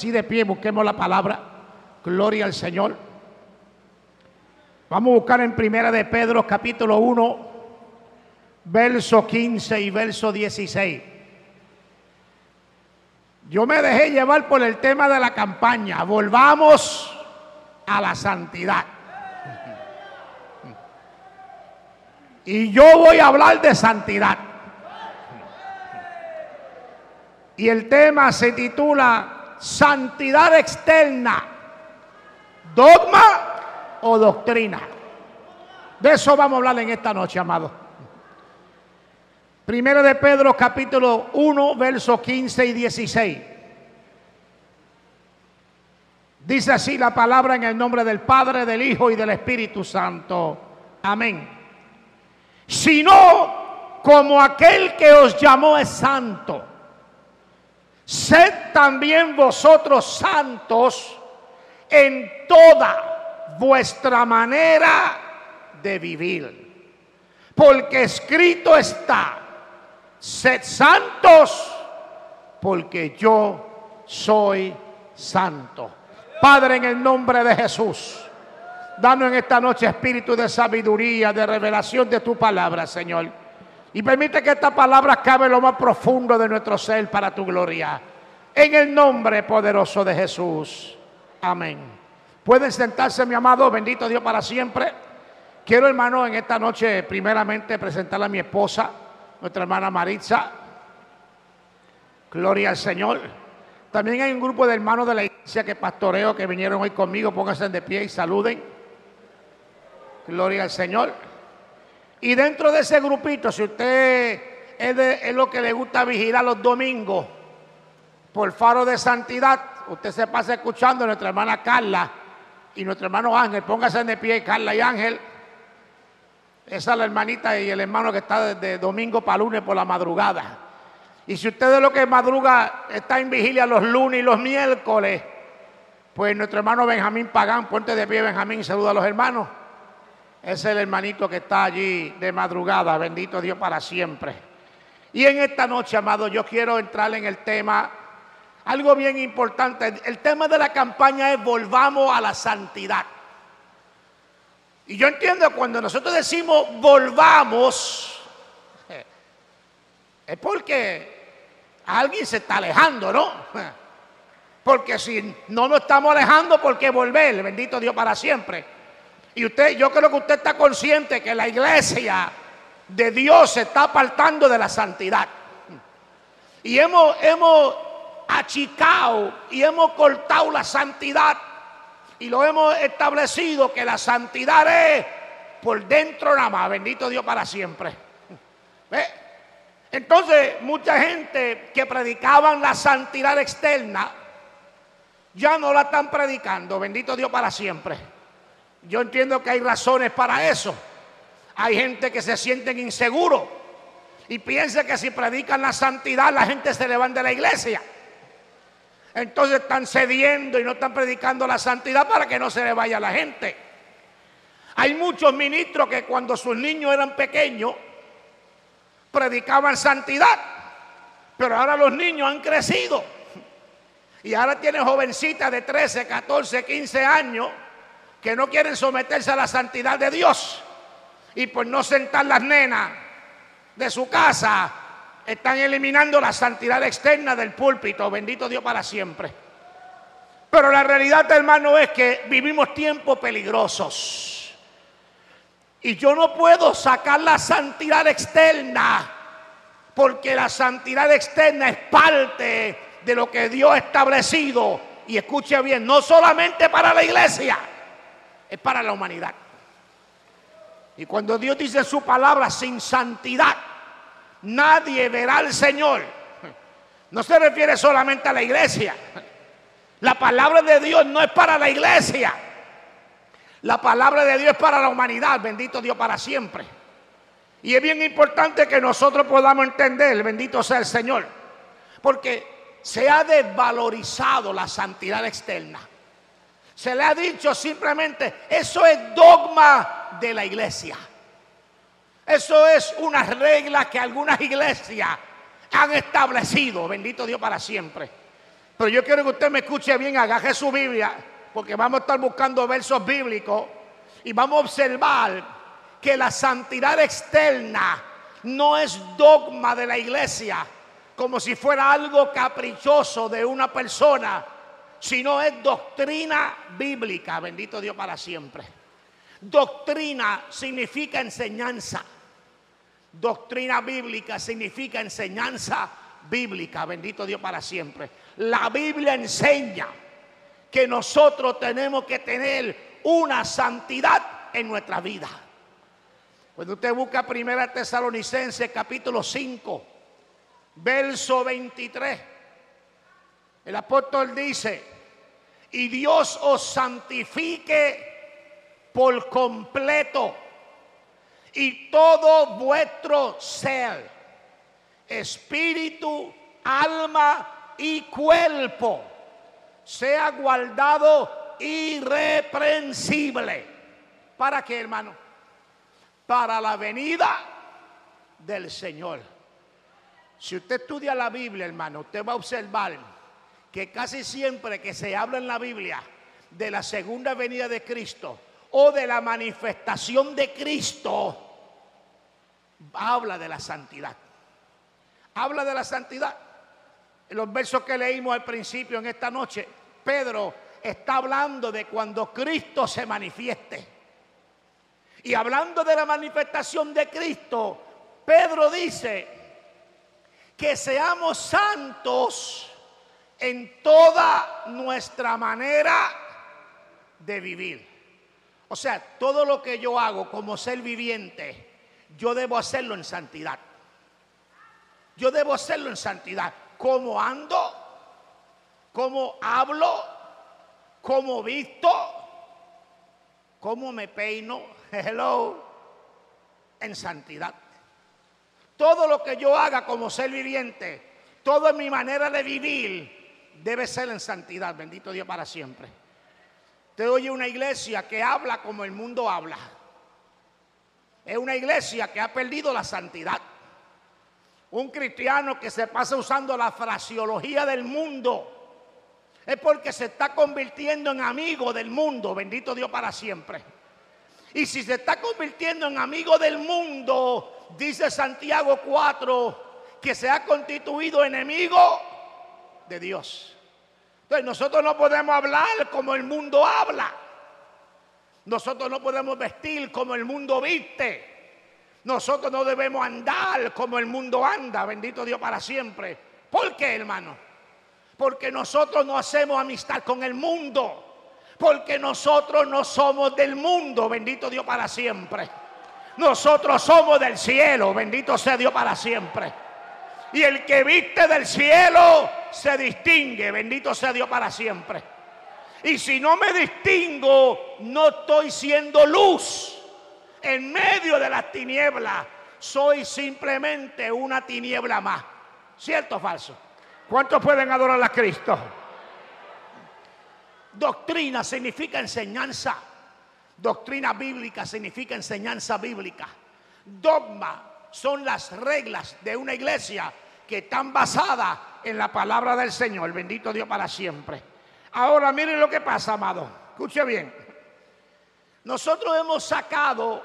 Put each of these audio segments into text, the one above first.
Así de pie, busquemos la palabra. Gloria al Señor. Vamos a buscar en Primera de Pedro, capítulo 1, verso 15 y verso 16. Yo me dejé llevar por el tema de la campaña. Volvamos a la santidad. Y yo voy a hablar de santidad. Y el tema se titula santidad externa, dogma o doctrina. De eso vamos a hablar en esta noche, amado. Primero de Pedro capítulo 1, versos 15 y 16. Dice así la palabra en el nombre del Padre, del Hijo y del Espíritu Santo. Amén. Sino como aquel que os llamó es santo sed también vosotros santos en toda vuestra manera de vivir. Porque escrito está, sed santos porque yo soy santo. Padre, en el nombre de Jesús, danos en esta noche espíritu de sabiduría, de revelación de tu palabra, Señor. Y permite que esta palabra cabe lo más profundo de nuestro ser para tu gloria. En el nombre poderoso de Jesús. Amén. Pueden sentarse, mi amado, bendito Dios para siempre. Quiero, hermano, en esta noche primeramente presentar a mi esposa, nuestra hermana Maritza. Gloria al Señor. También hay un grupo de hermanos de la iglesia que pastoreo que vinieron hoy conmigo. Pónganse de pie y saluden. Gloria al Señor. Y dentro de ese grupito, si usted es, lo que le gusta vigilar los domingos por faro de santidad, usted se pasa escuchando a nuestra hermana Carla y nuestro hermano Ángel. Póngase de pie, Carla y Ángel. Esa es la hermanita y el hermano que está desde domingo para lunes por la madrugada. Y si usted es lo que madruga, está en vigilia los lunes y los miércoles, pues nuestro hermano Benjamín Pagán, puente de pie Benjamín, saluda a los hermanos. Es el hermanito que está allí de madrugada, bendito Dios para siempre. Y en esta noche, amado, yo quiero entrar en el tema, algo bien importante. El tema de la campaña es volvamos a la santidad. Y yo entiendo cuando nosotros decimos volvamos, es porque alguien se está alejando, ¿no? Porque si no nos estamos alejando, ¿por qué volver? Bendito Dios para siempre. Y usted, yo creo que usted está consciente que la iglesia de Dios se está apartando de la santidad. Y hemos, hemos achicado y hemos cortado la santidad. Y lo hemos establecido que la santidad es por dentro nada más. Bendito Dios para siempre. Entonces, mucha gente que predicaban la santidad externa, ya no la están predicando. Bendito Dios para siempre. Yo entiendo que hay razones para eso. Hay gente que se sienten inseguros y piensa que si predican la santidad la gente se levanta de la iglesia. Entonces están cediendo y no están predicando la santidad para que no se le vaya la gente. Hay muchos ministros que cuando sus niños eran pequeños predicaban santidad, pero ahora los niños han crecido y ahora tienen jovencitas de 13, 14, 15 años que no quieren someterse a la santidad de Dios y por no sentar las nenas de su casa, están eliminando la santidad externa del púlpito. Bendito Dios para siempre. Pero la realidad, hermano, es que vivimos tiempos peligrosos. Y yo no puedo sacar la santidad externa, porque la santidad externa es parte de lo que Dios ha establecido. Y escuche bien, no solamente para la iglesia, es para la humanidad. Y cuando Dios dice su palabra sin santidad, nadie verá al Señor. No se refiere solamente a la iglesia, La palabra de Dios no es para la iglesia. La palabra de Dios es para la humanidad. Bendito Dios para siempre. Y es bien importante que nosotros podamos entender, bendito sea el Señor, porque se ha desvalorizado la santidad externa. Se le ha dicho simplemente, eso es dogma de la iglesia. Eso es una regla que algunas iglesias han establecido, bendito Dios para siempre. Pero yo quiero que usted me escuche bien, agaje su Biblia, porque vamos a estar buscando versos bíblicos y vamos a observar que la santidad externa no es dogma de la iglesia, como si fuera algo caprichoso de una persona, sino es doctrina bíblica, bendito Dios para siempre. Doctrina significa enseñanza. Doctrina bíblica significa enseñanza bíblica, bendito Dios para siempre. La Biblia enseña que nosotros tenemos que tener una santidad en nuestra vida. Cuando usted busca Primera Tesalonicense capítulo 5, verso 23, el apóstol dice, y Dios os santifique por completo y todo vuestro ser, espíritu, alma y cuerpo, sea guardado irreprensible. ¿Para qué, hermano? Para la venida del Señor. Si usted estudia la Biblia, hermano, usted va a observar que casi siempre que se habla en la Biblia de la segunda venida de Cristo, o de la manifestación de Cristo, habla de la santidad. Habla de la santidad. En los versos que leímos al principio en esta noche, Pedro está hablando de cuando Cristo se manifieste. Y hablando de la manifestación de Cristo, Pedro dice que seamos santos en toda nuestra manera de vivir. O sea, todo lo que yo hago como ser viviente, yo debo hacerlo en santidad. Yo debo hacerlo en santidad. ¿Cómo ando? ¿Cómo hablo? ¿Cómo visto? ¿Cómo me peino? Hello. En santidad. Todo lo que yo haga como ser viviente, toda mi manera de vivir, debe ser en santidad. Bendito Dios para siempre. Te oye una iglesia que habla como el mundo habla. Es una iglesia que ha perdido la santidad. Un cristiano que se pasa usando la fraseología del mundo. Es porque se está convirtiendo en amigo del mundo. Bendito Dios para siempre. Y si se está convirtiendo en amigo del mundo, dice Santiago 4, que se ha constituido enemigo de Dios. Entonces nosotros no podemos hablar como el mundo habla. Nosotros no podemos vestir como el mundo viste. Nosotros no debemos andar como el mundo anda. Bendito Dios para siempre. ¿Por qué, hermano? Porque nosotros no hacemos amistad con el mundo. Porque nosotros no somos del mundo. Bendito Dios para siempre. Nosotros somos del cielo. Bendito sea Dios para siempre. Y el que viste del cielo se distingue. Bendito sea Dios para siempre. Y si no me distingo, no estoy siendo luz en medio de las tinieblas. Soy simplemente una tiniebla más. ¿Cierto o falso? ¿Cuántos pueden adorar a Cristo? Doctrina significa enseñanza. Doctrina bíblica significa enseñanza bíblica. Dogma son las reglas de una iglesia que están basadas en la palabra del Señor. Bendito Dios para siempre. Ahora miren lo que pasa, amado. Escuche bien. Nosotros hemos sacado,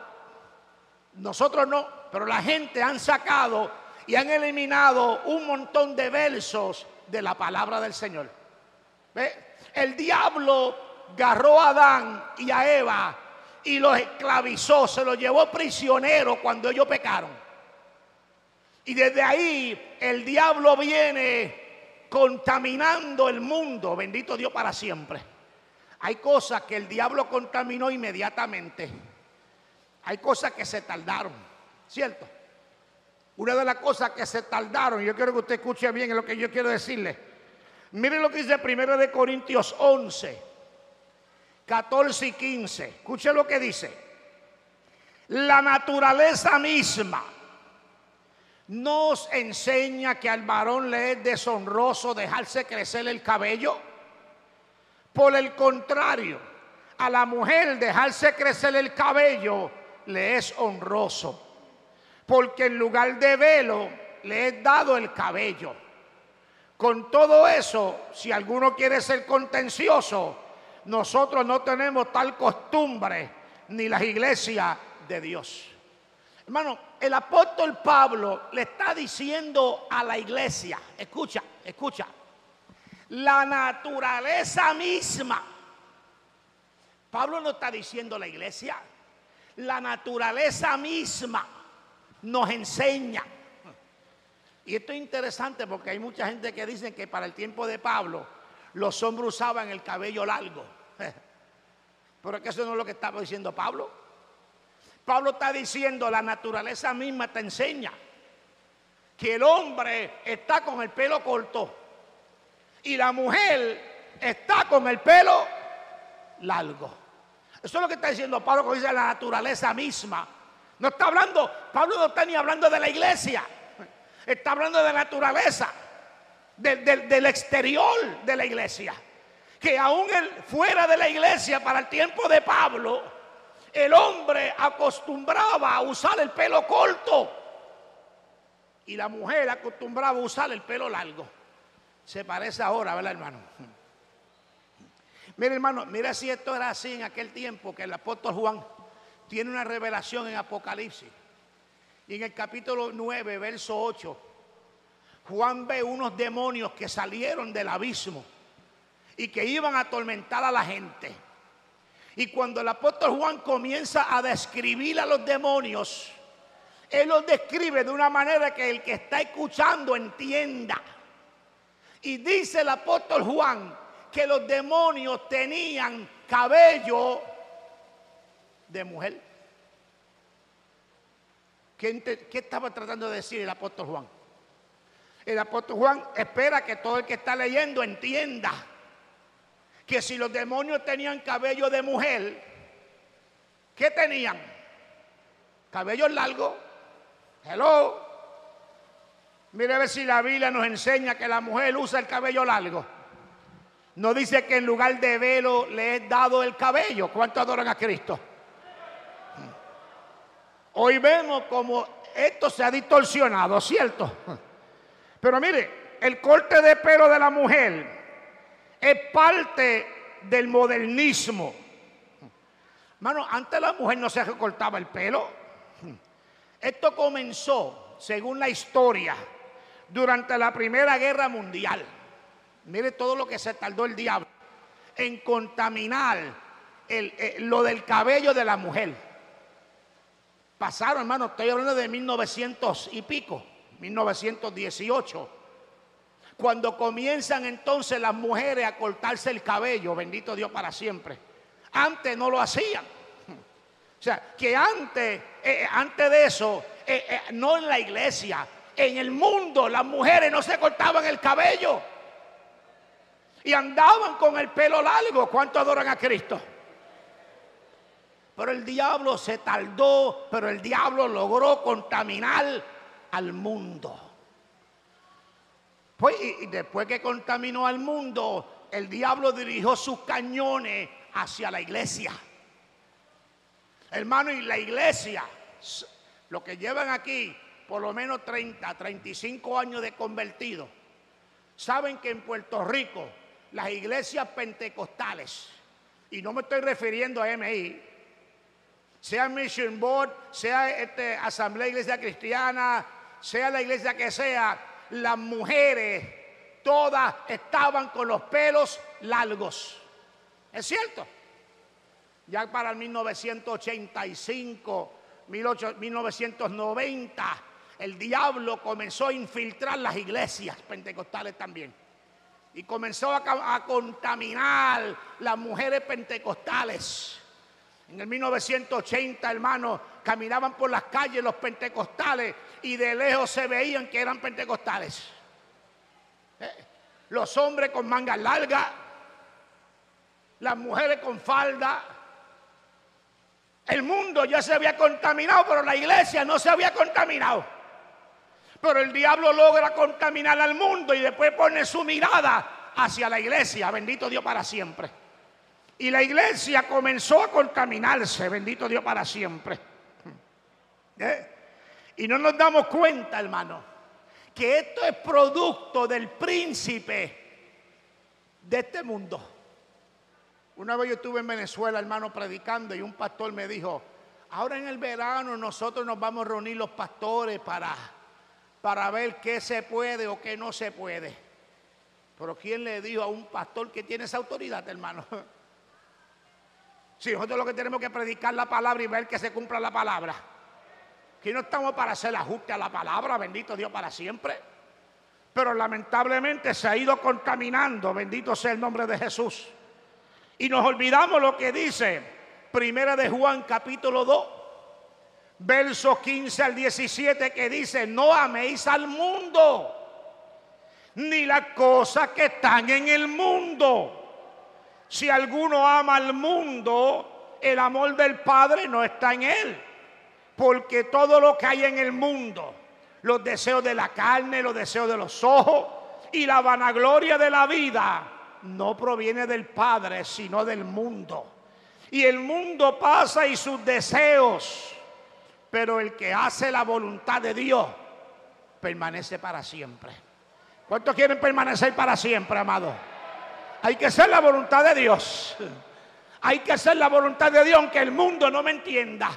nosotros no, pero la gente han sacado y han eliminado un montón de versos de la palabra del Señor. ¿Ve? El diablo agarró a Adán y a Eva y los esclavizó, se los llevó prisioneros cuando ellos pecaron. Y desde ahí el diablo viene contaminando el mundo, bendito Dios para siempre. Hay cosas que el diablo contaminó inmediatamente. Hay cosas que se tardaron, ¿cierto? Una de las cosas que se tardaron, yo quiero que usted escuche bien lo que yo quiero decirle. Miren lo que dice 1 de Corintios 11, 14 y 15. Escuche lo que dice. La naturaleza misma nos enseña que al varón le es deshonroso dejarse crecer el cabello. Por el contrario, a la mujer dejarse crecer el cabello le es honroso. Porque en lugar de velo le es dado el cabello. Con todo eso, si alguno quiere ser contencioso, nosotros no tenemos tal costumbre, ni las iglesias de Dios. Hermano, el apóstol Pablo le está diciendo a la iglesia, escucha, escucha, la naturaleza misma. Pablo no está diciendo a la iglesia, la naturaleza misma nos enseña. Y esto es interesante porque hay mucha gente que dice que para el tiempo de Pablo los hombres usaban el cabello largo. Pero es que eso no es lo que estaba diciendo Pablo. Pablo está diciendo, la naturaleza misma te enseña que el hombre está con el pelo corto y la mujer está con el pelo largo. Eso es lo que está diciendo Pablo cuando dice la naturaleza misma. No está hablando, Pablo no está ni hablando de la iglesia, está hablando de la naturaleza, del exterior de la iglesia. Que aún fuera de la iglesia, para el tiempo de Pablo, el hombre acostumbraba a usar el pelo corto y la mujer acostumbraba a usar el pelo largo. Se parece ahora, ¿verdad, hermano? Mira, hermano, mira si esto era así en aquel tiempo que el apóstol Juan tiene una revelación en Apocalipsis. Y en el capítulo 9, verso 8, Juan ve unos demonios que salieron del abismo y que iban a atormentar a la gente. Y cuando el apóstol Juan comienza a describir a los demonios, él los describe de una manera que el que está escuchando entienda. Y dice el apóstol Juan que los demonios tenían cabello de mujer. ¿Qué, ¿Qué, estaba tratando de decir el apóstol Juan? El apóstol Juan espera que todo el que está leyendo entienda que si los demonios tenían cabello de mujer, ¿qué tenían? Cabello largo. Hello. Mire a ver si la Biblia nos enseña que la mujer usa el cabello largo. No dice que en lugar de velo le he dado el cabello. ¿Cuánto adoran a Cristo? Hoy vemos como esto se ha distorsionado, ¿cierto? Pero mire, el corte de pelo de la mujer es parte del modernismo. Mano, antes la mujer no se recortaba el pelo. Esto comenzó, según la historia, durante la Primera Guerra Mundial. Mire todo lo que se tardó el diablo en contaminar eh, lo del cabello de la mujer. Pasaron, hermano, estoy hablando de 1900 y pico, 1918 cuando comienzan entonces las mujeres a cortarse el cabello, bendito Dios para siempre. Antes no lo hacían. O sea, que antes, eh, eh, antes de eso, eh, no en la iglesia, en el mundo las mujeres no se cortaban el cabello. Y andaban con el pelo largo. ¿Cuánto adoran a Cristo? Pero el diablo se tardó, pero el diablo logró contaminar al mundo. Pues, y, después que contaminó al mundo, el diablo dirigió sus cañones hacia la iglesia. Hermano, y la iglesia, lo que llevan aquí, por lo menos 30, 35 años de convertido, saben que en Puerto Rico las iglesias pentecostales, y no me estoy refiriendo a MI, sea Mission Board, sea este, Asamblea Iglesia Cristiana, sea la iglesia que sea, las mujeres todas estaban con los pelos largos. ¿Es cierto? Ya para el 1985, 1990, el diablo comenzó a infiltrar las iglesias pentecostales también. Y comenzó a, a contaminar las mujeres pentecostales. En el 1980, hermanos, caminaban por las calles los pentecostales y de lejos se veían que eran pentecostales. Eh, los hombres con mangas largas, las mujeres con falda. El mundo ya se había contaminado, pero la iglesia no se había contaminado. Pero el diablo logra contaminar al mundo y después pone su mirada hacia la iglesia. Bendito Dios para siempre. Y la iglesia comenzó a contaminarse. Bendito Dios para siempre. ¿Eh? Y no nos damos cuenta, hermano, que esto es producto del príncipe de este mundo. Una vez yo estuve en Venezuela, hermano, predicando y un pastor me dijo, ahora en el verano nosotros nos vamos a reunir los pastores para, para ver qué se puede o qué no se puede. Pero ¿quién le dijo a un pastor que tiene esa autoridad, hermano? Si nosotros lo que tenemos que predicar la palabra y ver que se cumpla la palabra. Aquí no estamos para hacer ajuste a la palabra, bendito Dios para siempre. Pero lamentablemente se ha ido contaminando, bendito sea el nombre de Jesús. Y nos olvidamos lo que dice Primera de Juan capítulo 2, versos 15 al 17 que dice, no améis al mundo, ni las cosas que están en el mundo. Si alguno ama al mundo, el amor del Padre no está en él. Porque todo lo que hay en el mundo, los deseos de la carne, los deseos de los ojos y la vanagloria de la vida, no proviene del Padre, sino del mundo. Y el mundo pasa y sus deseos, pero el que hace la voluntad de Dios permanece para siempre. ¿Cuántos quieren permanecer para siempre, amado? Hay que hacer la voluntad de Dios. Hay que hacer la voluntad de Dios aunque el mundo no me entienda,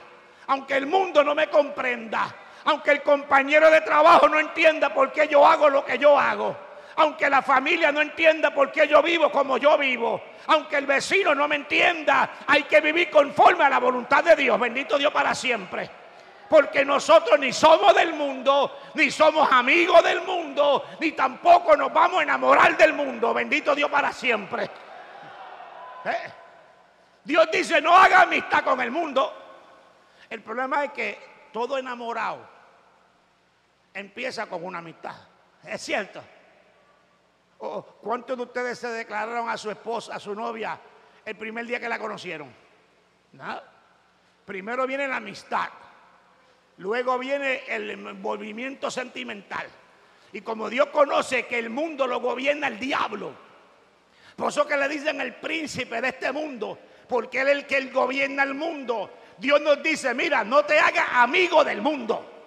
aunque el mundo no me comprenda, aunque el compañero de trabajo no entienda por qué yo hago lo que yo hago aunque la familia no entienda por qué yo vivo como yo vivo, aunque el vecino no me entienda, hay que vivir conforme a la voluntad de Dios. Bendito Dios para siempre. Porque nosotros ni somos del mundo, ni somos amigos del mundo, ni tampoco nos vamos a enamorar del mundo. Bendito Dios para siempre. ¿Eh? Dios dice, no haga amistad con el mundo. El problema es que todo enamorado empieza con una amistad. Es cierto. Oh, ¿Cuántos de ustedes se declararon a su esposa, a su novia, el primer día que la conocieron? ¿Nada? Primero viene la amistad, luego viene el envolvimiento sentimental. Y como Dios conoce que el mundo lo gobierna el diablo, por eso que le dicen el príncipe de este mundo, porque él es el que gobierna el mundo. Dios nos dice, mira, no te hagas amigo del mundo.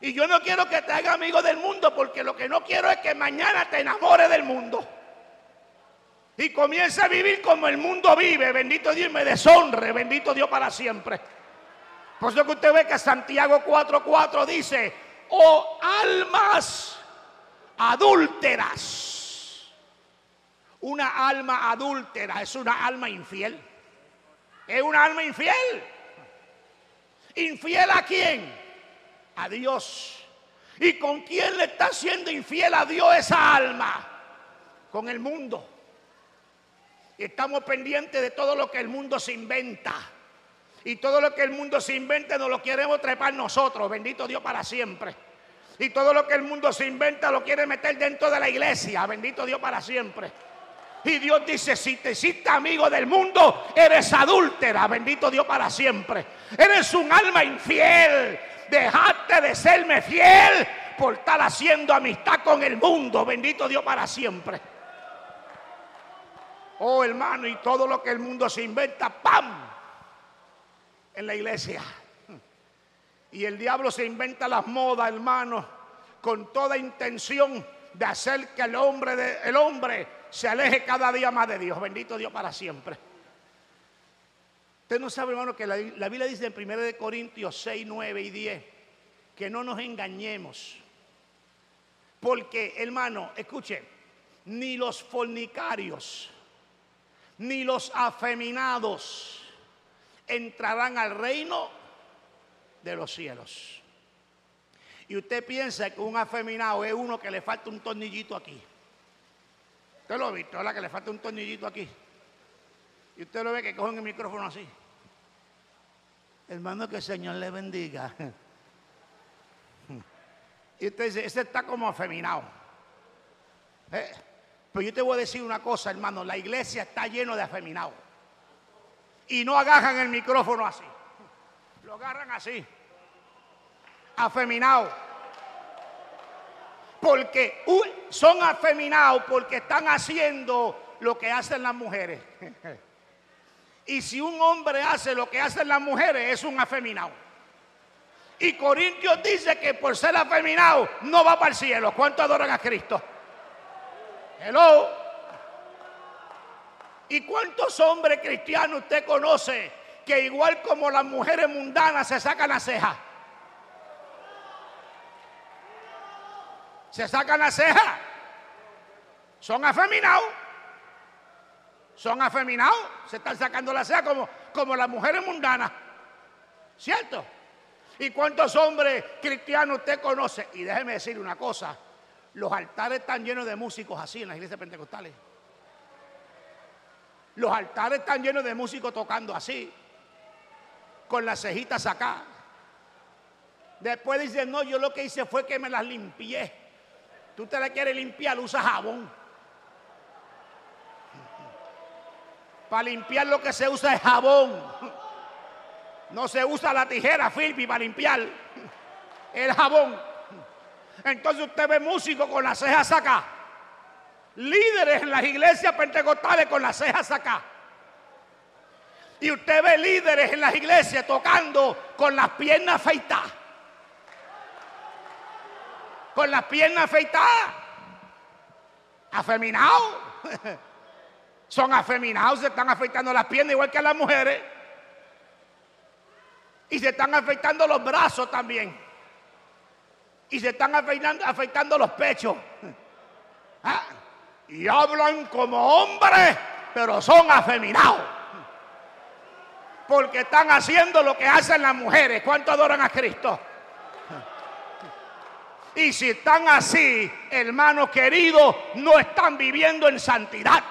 Y yo no quiero que te haga amigo del mundo porque lo que no quiero es que mañana te enamore del mundo. Y comience a vivir como el mundo vive. Bendito Dios me deshonre. Bendito Dios para siempre. Por eso que usted ve que Santiago 4:4 dice, oh almas adúlteras. Una alma adúltera es una alma infiel. Es una alma infiel. ¿Infiel a quién? a Dios. ¿Y con quién le está siendo infiel a Dios esa alma? Con el mundo. Y estamos pendientes de todo lo que el mundo se inventa. Y todo lo que el mundo se inventa nos lo queremos trepar nosotros. Bendito Dios para siempre. Y todo lo que el mundo se inventa lo quiere meter dentro de la iglesia. Bendito Dios para siempre. Y Dios dice, si te hiciste amigo del mundo, eres adúltera. Bendito Dios para siempre. Eres un alma infiel dejaste de serme fiel por estar haciendo amistad con el mundo. Bendito Dios para siempre. Oh hermano, y todo lo que el mundo se inventa, ¡pam! En la iglesia. Y el diablo se inventa las modas, hermano, con toda intención de hacer que el hombre, de, el hombre se aleje cada día más de Dios. Bendito Dios para siempre. Usted no sabe, hermano, que la, Biblia dice en 1 Corintios 6, 9 y 10 que no nos engañemos. Porque, hermano, escuche, ni los fornicarios, ni los afeminados entrarán al reino de los cielos. Y usted piensa que un afeminado es uno que le falta un tornillito aquí. Usted lo ha visto, ¿verdad? Que le falta un tornillito aquí. Y usted lo ve que cogen el micrófono así. Hermano, que el Señor le bendiga. Y usted dice, ese está como afeminado. Eh, pero yo te voy a decir una cosa, hermano, la iglesia está lleno de afeminados. Y no agarran el micrófono así. Lo agarran así. Afeminados. Porque son afeminados porque están haciendo lo que hacen las mujeres. Y si un hombre hace lo que hacen las mujeres, es un afeminado. Y Corintios dice que por ser afeminado no va para el cielo. ¿Cuánto adoran a Cristo? Hello. ¿Y cuántos hombres cristianos usted conoce que igual como las mujeres mundanas se sacan la ceja? Se sacan la ceja. Son afeminados son afeminados, se están sacando la ceja como, como las mujeres mundanas. ¿Cierto? ¿Y cuántos hombres cristianos usted conoce? Y déjeme decir una cosa, los altares están llenos de músicos así en las iglesias pentecostales. Los altares están llenos de músicos tocando así, con las cejitas acá. Después dicen, no, yo lo que hice fue que me las limpié. Tú te la quieres limpiar, usa jabón. Para limpiar lo que se usa es jabón. No se usa la tijera Filpi para limpiar el jabón. Entonces usted ve músicos con las cejas acá. Líderes en las iglesias pentecostales con las cejas acá. Y usted ve líderes en las iglesias tocando con las piernas afeitadas. Con las piernas afeitadas. Afeminado. son afeminados, se están afeitando las piernas igual que las mujeres. Y se están afeitando los brazos también. Y se están afeitando, afeitando los pechos. Ah, y hablan como hombres, pero son afeminados. Porque están haciendo lo que hacen las mujeres. ¿Cuánto adoran a Cristo? Y si están así, hermanos queridos, no están viviendo en santidad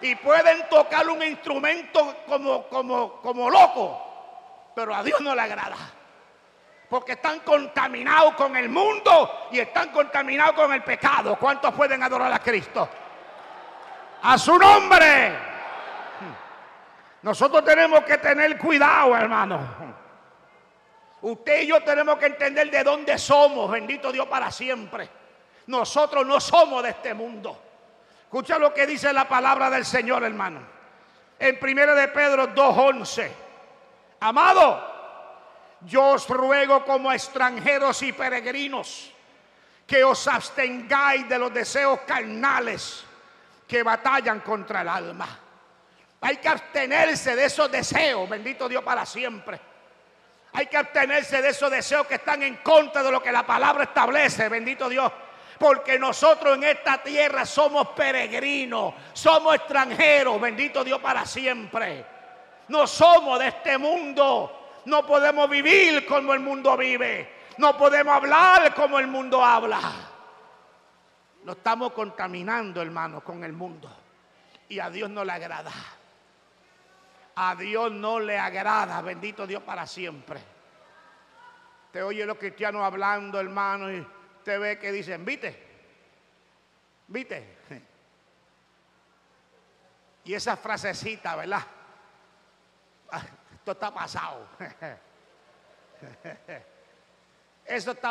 y pueden tocar un instrumento como, como, como loco, pero a Dios no le agrada. Porque están contaminados con el mundo y están contaminados con el pecado. ¿Cuántos pueden adorar a Cristo? A su nombre. Nosotros tenemos que tener cuidado, hermano. Usted y yo tenemos que entender de dónde somos. Bendito Dios para siempre. Nosotros no somos de este mundo. Escucha lo que dice la palabra del Señor, hermano. En 1 de Pedro 2.11. Amado, yo os ruego como extranjeros y peregrinos que os abstengáis de los deseos carnales que batallan contra el alma. Hay que abstenerse de esos deseos, bendito Dios para siempre. Hay que abstenerse de esos deseos que están en contra de lo que la palabra establece, bendito Dios porque nosotros en esta tierra somos peregrinos, somos extranjeros, bendito Dios para siempre. No somos de este mundo, no podemos vivir como el mundo vive, no podemos hablar como el mundo habla. Lo estamos contaminando, hermanos, con el mundo. Y a Dios no le agrada. A Dios no le agrada, bendito Dios para siempre. Te oye los cristianos hablando, hermano, y usted ve que dicen, ¿viste? ¿Viste? Y esa frasecita, ¿verdad? Esto está pasado. Eso está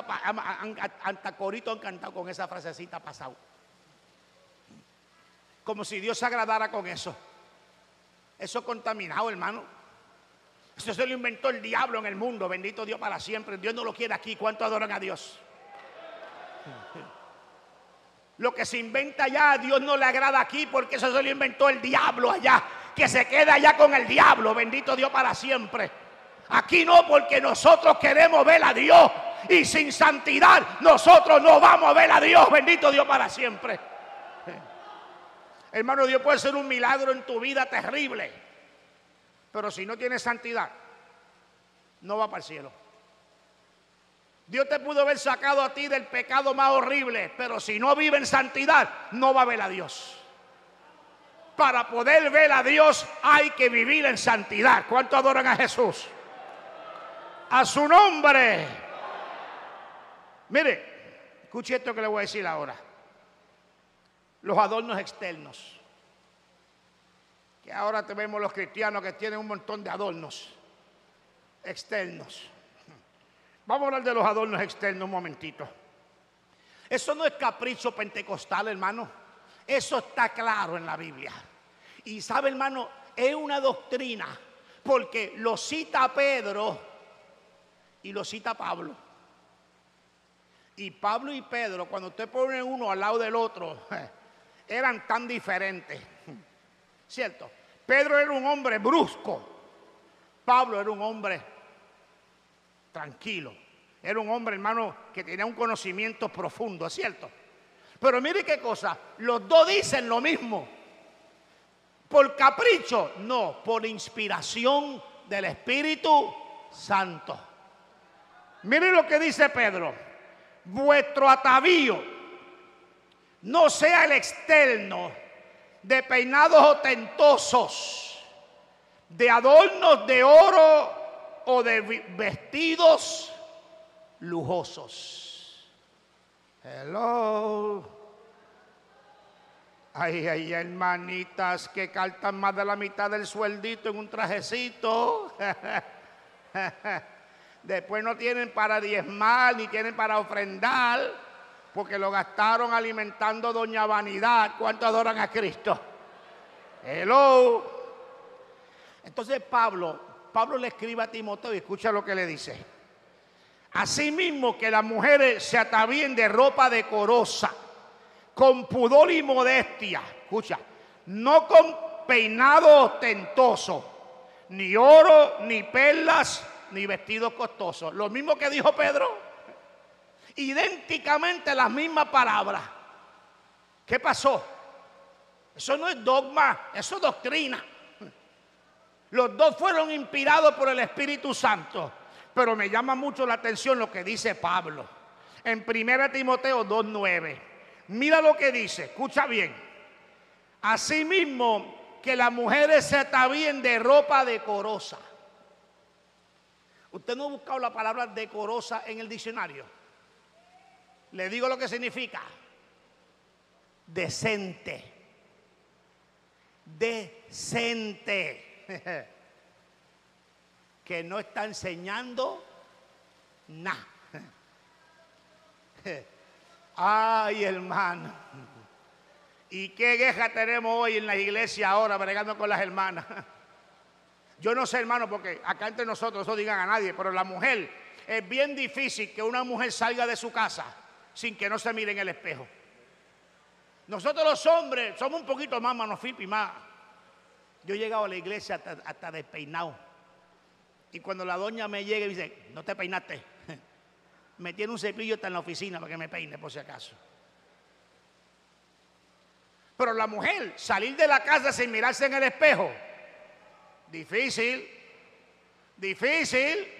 hasta Corito han cantado con esa frasecita pasado. Como si Dios se agradara con eso. Eso contaminado, hermano. Eso se lo inventó el diablo en el mundo. Bendito Dios para siempre. Dios no lo quiere aquí. ¿Cuánto adoran a Dios? Lo que se inventa allá a Dios no le agrada aquí porque eso se lo inventó el diablo allá. Que se queda allá con el diablo. Bendito Dios para siempre. Aquí no porque nosotros queremos ver a Dios. Y sin santidad nosotros no vamos a ver a Dios. Bendito Dios para siempre. Hermano, Dios puede ser un milagro en tu vida terrible. Pero si no tienes santidad, no va para el cielo. Dios te pudo haber sacado a ti del pecado más horrible, pero si no vive en santidad, no va a ver a Dios. Para poder ver a Dios hay que vivir en santidad. ¿Cuánto adoran a Jesús? A su nombre. Mire, escuche esto que le voy a decir ahora. Los adornos externos. Que ahora tenemos los cristianos que tienen un montón de adornos externos. Vamos a hablar de los adornos externos un momentito. Eso no es capricho pentecostal, hermano. Eso está claro en la Biblia. Y sabe, hermano, es una doctrina, porque lo cita Pedro y lo cita Pablo. Y Pablo y Pedro, cuando usted pone uno al lado del otro, eran tan diferentes. ¿Cierto? Pedro era un hombre brusco. Pablo era un hombre tranquilo. Era un hombre, hermano, que tenía un conocimiento profundo, ¿cierto? Pero mire qué cosa, los dos dicen lo mismo. ¿Por capricho? No, por inspiración del Espíritu Santo. Mire lo que dice Pedro. Vuestro atavío no sea el externo de peinados ostentosos, de adornos de oro o de vestidos lujosos. Hello. Ay, ay, hermanitas que caltan más de la mitad del sueldito en un trajecito. Después no tienen para diezmar ni tienen para ofrendar porque lo gastaron alimentando doña vanidad. ¿Cuánto adoran a Cristo? Hello. Entonces Pablo, Pablo le escribe a Timoteo y escucha lo que le dice. Asimismo que las mujeres se atavíen de ropa decorosa, con pudor y modestia. Escucha, no con peinado ostentoso, ni oro, ni perlas, ni vestidos costosos. Lo mismo que dijo Pedro. Idénticamente las mismas palabras. ¿Qué pasó? Eso no es dogma, eso es doctrina. Los dos fueron inspirados por el Espíritu Santo. Pero me llama mucho la atención lo que dice Pablo. En 1 Timoteo 2.9. Mira lo que dice, escucha bien. Asimismo que las mujeres se atavíen de ropa decorosa. Usted no ha buscado la palabra decorosa en el diccionario. Le digo lo que significa. Decente. Decente. que no está enseñando nada. Ay, hermano. ¿Y qué queja tenemos hoy en la iglesia ahora bregando con las hermanas? Yo no sé, hermano, porque acá entre nosotros no digan a nadie, pero la mujer es bien difícil que una mujer salga de su casa sin que no se mire en el espejo. Nosotros los hombres somos un poquito más manofipi, más. Yo he llegado a la iglesia hasta, hasta despeinado. Y cuando la doña me llega y dice, no te peinaste, me tiene un cepillo hasta en la oficina para que me peine por si acaso. Pero la mujer, salir de la casa sin mirarse en el espejo, difícil, difícil.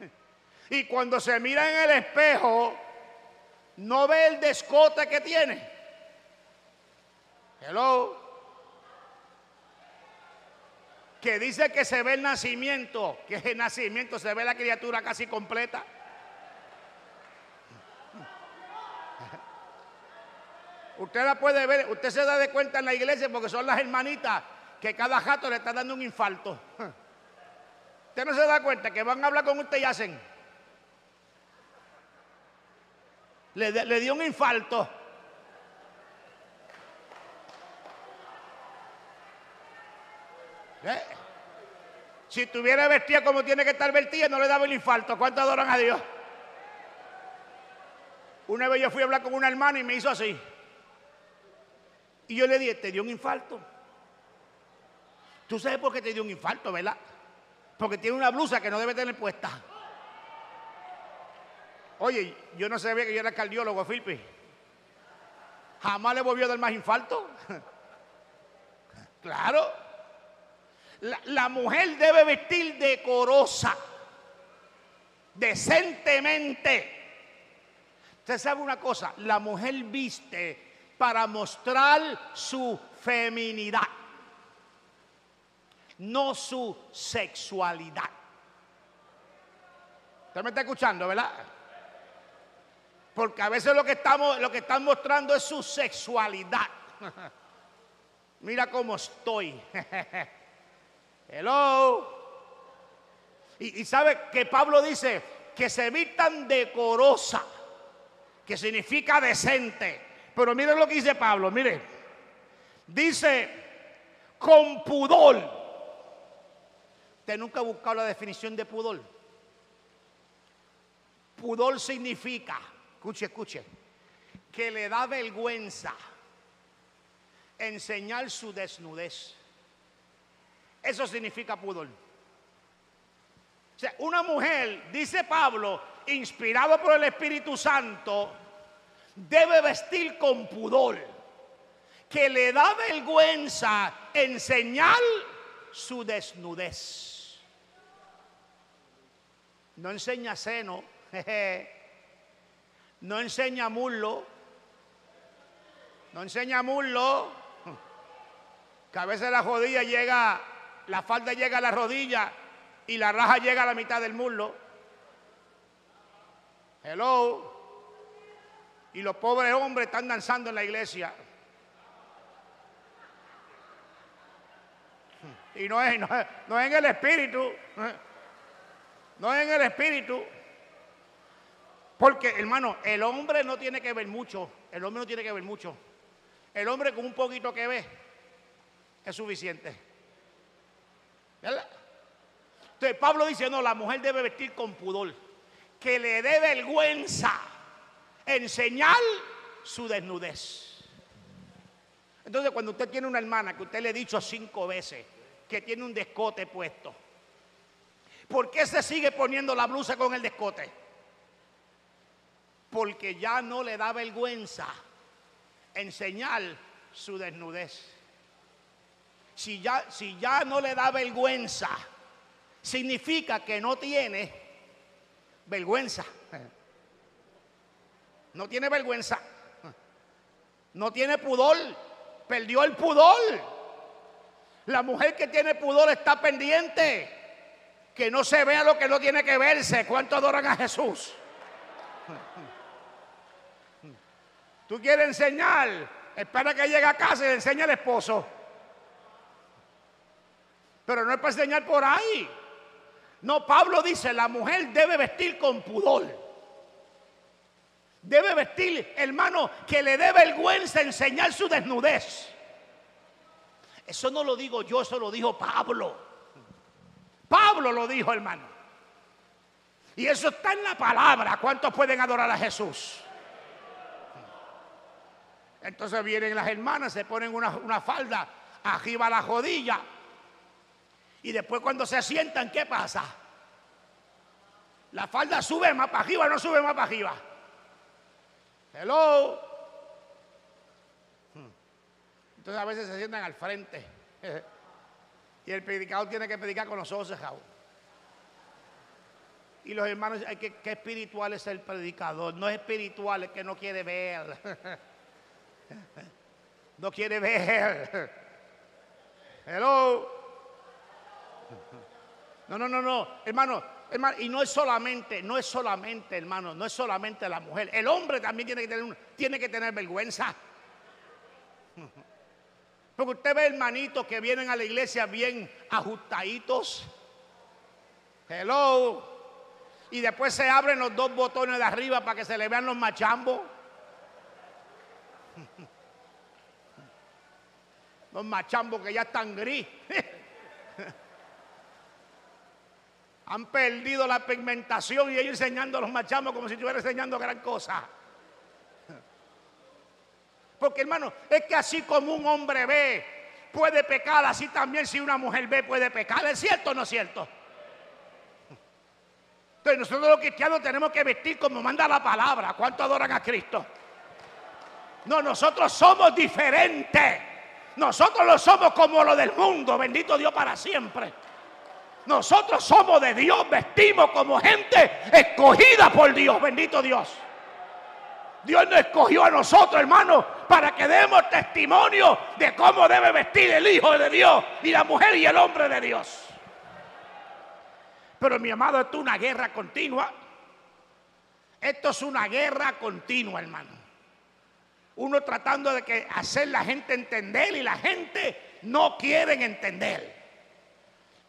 Y cuando se mira en el espejo, no ve el descote que tiene. Hello que dice que se ve el nacimiento, que es el nacimiento, se ve la criatura casi completa. Usted la puede ver, usted se da de cuenta en la iglesia porque son las hermanitas que cada jato le está dando un infarto. Usted no se da cuenta que van a hablar con usted y hacen. Le, le dio un infarto. ¿Eh? Si estuviera vestida como tiene que estar vestida, no le daba el infarto. ¿Cuánto adoran a Dios? Una vez yo fui a hablar con una hermana y me hizo así. Y yo le dije, ¿te dio un infarto? ¿Tú sabes por qué te dio un infarto, verdad? Porque tiene una blusa que no debe tener puesta. Oye, yo no sabía que yo era cardiólogo, Filipe. Jamás le volvió a dar más infarto. claro. La, mujer debe vestir decorosa, decentemente. Usted sabe una cosa, la mujer viste para mostrar su feminidad, no su sexualidad. Usted me está escuchando, ¿verdad? Porque a veces lo que, estamos, lo que están mostrando es su sexualidad. Mira cómo estoy. Hello. Y, y, sabe que Pablo dice que se vistan decorosa, que significa decente. Pero miren lo que dice Pablo, mire. Dice con pudor. Usted nunca ha buscado la definición de pudor. Pudor significa, escuche, escuche, que le da vergüenza enseñar su desnudez. Eso significa pudor. O sea, una mujer, dice Pablo, inspirado por el Espíritu Santo, debe vestir con pudor, que le da vergüenza enseñar su desnudez. No enseña seno, no enseña muslo, no enseña muslo, que a veces la rodilla llega, la falda llega a la rodilla y la raja llega a la mitad del muslo. Hello. Y los pobres hombres están danzando en la iglesia. Y no es, no es, en el espíritu. No es en el espíritu. Porque, hermano, el hombre no tiene que ver mucho. El hombre no tiene que ver mucho. El hombre con un poquito que ve es suficiente. ¿Verdad? Entonces Pablo dice, no, la mujer debe vestir con pudor, que le dé vergüenza enseñar su desnudez. Entonces cuando usted tiene una hermana que usted le ha dicho cinco veces que tiene un descote puesto, ¿por qué se sigue poniendo la blusa con el descote? Porque ya no le da vergüenza enseñar su desnudez. Si ya, si ya no le da vergüenza significa que no tiene vergüenza. No tiene vergüenza. No tiene pudor. Perdió el pudor. La mujer que tiene pudor está pendiente. Que no se vea lo que no tiene que verse. ¿Cuánto adoran a Jesús? Tú quieres enseñar. Espera que llegue a casa y le enseñe al esposo. Pero no es para enseñar por ahí. No, Pablo dice, la mujer debe vestir con pudor. Debe vestir, hermano, que le dé vergüenza enseñar su desnudez. Eso no lo digo yo, eso lo dijo Pablo. Pablo lo dijo, hermano. Y eso está en la palabra. ¿Cuántos pueden adorar a Jesús? Entonces vienen las hermanas, se ponen una, una falda arriba la rodilla y después cuando se sientan, ¿qué pasa? La falda sube más para arriba, no sube más para arriba. Hello. Hmm. Entonces a veces se sientan al frente. Y el predicador tiene que predicar con los ojos cerrados. Y los hermanos, ¿qué, qué espiritual es el predicador? No es espiritual, es que no quiere ver. No quiere ver. Hello. No, no, no, no, hermano, hermano, y no es solamente, no es solamente, hermano, no es solamente la mujer. El hombre también tiene que tener, tiene que tener vergüenza. Porque usted ve hermanitos que vienen a la iglesia bien ajustaditos. Hello. Y después se abren los dos botones de arriba para que se le vean los machambos. Los machambos que ya están gris. Han perdido la pigmentación y ellos enseñando a los machamos como si estuviera enseñando gran cosa. Porque hermano, es que así como un hombre ve, puede pecar, así también si una mujer ve, puede pecar. ¿Es cierto o no es cierto? Entonces nosotros los cristianos tenemos que vestir como manda la palabra. ¿Cuánto adoran a Cristo? No, nosotros somos diferentes. Nosotros lo somos como lo del mundo. Bendito Dios para siempre. Nosotros somos de Dios, vestimos como gente escogida por Dios, bendito Dios. Dios nos escogió a nosotros, hermanos, para que demos testimonio de cómo debe vestir el Hijo de Dios y la mujer y el hombre de Dios. Pero mi amado, esto es una guerra continua. Esto es una guerra continua, hermano. Uno tratando de que hacer la gente entender y la gente no quiere entender.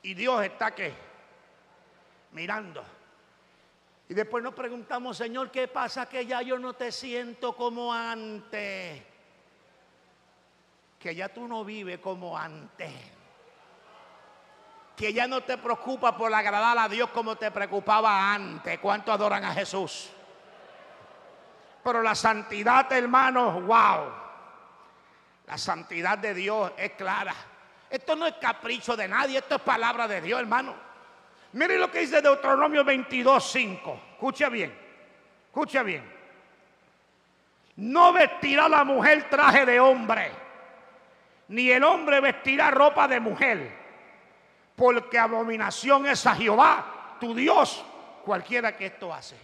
Y Dios está que mirando. Y después nos preguntamos, Señor, ¿qué pasa que ya yo no te siento como antes? Que ya tú no vives como antes. Que ya no te preocupa por agradar a Dios como te preocupaba antes. ¿Cuánto adoran a Jesús? Pero la santidad, hermanos, wow. La santidad de Dios es clara. Esto no es capricho de nadie, esto es palabra de Dios, hermano. Mire lo que dice Deuteronomio 22, 5. Escucha bien, escucha bien. No vestirá la mujer traje de hombre, ni el hombre vestirá ropa de mujer, porque abominación es a Jehová, tu Dios, cualquiera que esto hace.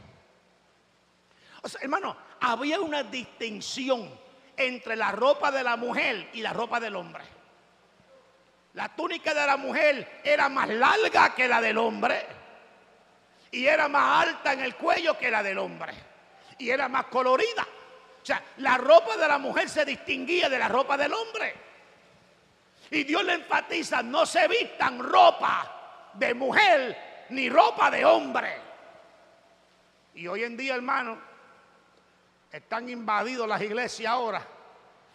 O sea, hermano, había una distinción entre la ropa de la mujer y la ropa del hombre. La túnica de la mujer era más larga que la del hombre. Y era más alta en el cuello que la del hombre. Y era más colorida. O sea, la ropa de la mujer se distinguía de la ropa del hombre. Y Dios le enfatiza, no se vistan ropa de mujer ni ropa de hombre. Y hoy en día, hermano, están invadidos las iglesias ahora.